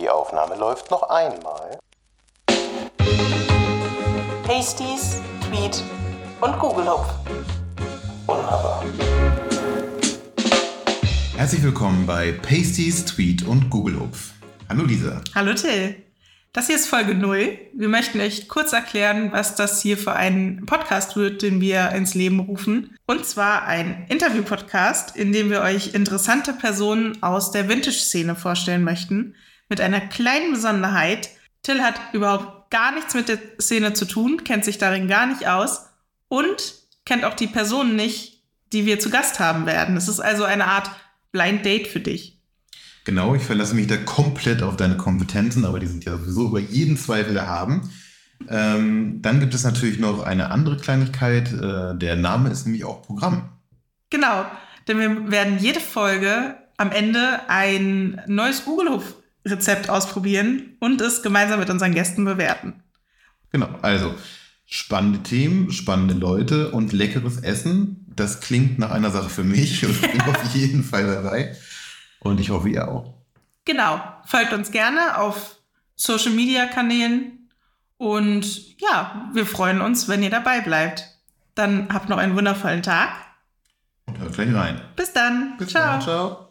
Die Aufnahme läuft noch einmal. Pasties, Tweet und Google Hupf. Wunderbar. Herzlich willkommen bei Pasties, Tweet und Google Hupf. Hallo Lisa. Hallo Till. Das hier ist Folge 0. Wir möchten euch kurz erklären, was das hier für ein Podcast wird, den wir ins Leben rufen. Und zwar ein Interview-Podcast, in dem wir euch interessante Personen aus der Vintage-Szene vorstellen möchten. Mit einer kleinen Besonderheit. Till hat überhaupt gar nichts mit der Szene zu tun, kennt sich darin gar nicht aus und kennt auch die Personen nicht, die wir zu Gast haben werden. Es ist also eine Art Blind Date für dich. Genau, ich verlasse mich da komplett auf deine Kompetenzen, aber die sind ja sowieso über jeden Zweifel erhaben. Ähm, dann gibt es natürlich noch eine andere Kleinigkeit. Äh, der Name ist nämlich auch Programm. Genau, denn wir werden jede Folge am Ende ein neues Google-Rezept ausprobieren und es gemeinsam mit unseren Gästen bewerten. Genau, also spannende Themen, spannende Leute und leckeres Essen. Das klingt nach einer Sache für mich und ich bin auf jeden Fall dabei. Und ich hoffe, ihr auch. Genau, folgt uns gerne auf Social-Media-Kanälen und ja, wir freuen uns, wenn ihr dabei bleibt. Dann habt noch einen wundervollen Tag. Und hört gleich rein. Bis dann. Bis Ciao. dann. Ciao.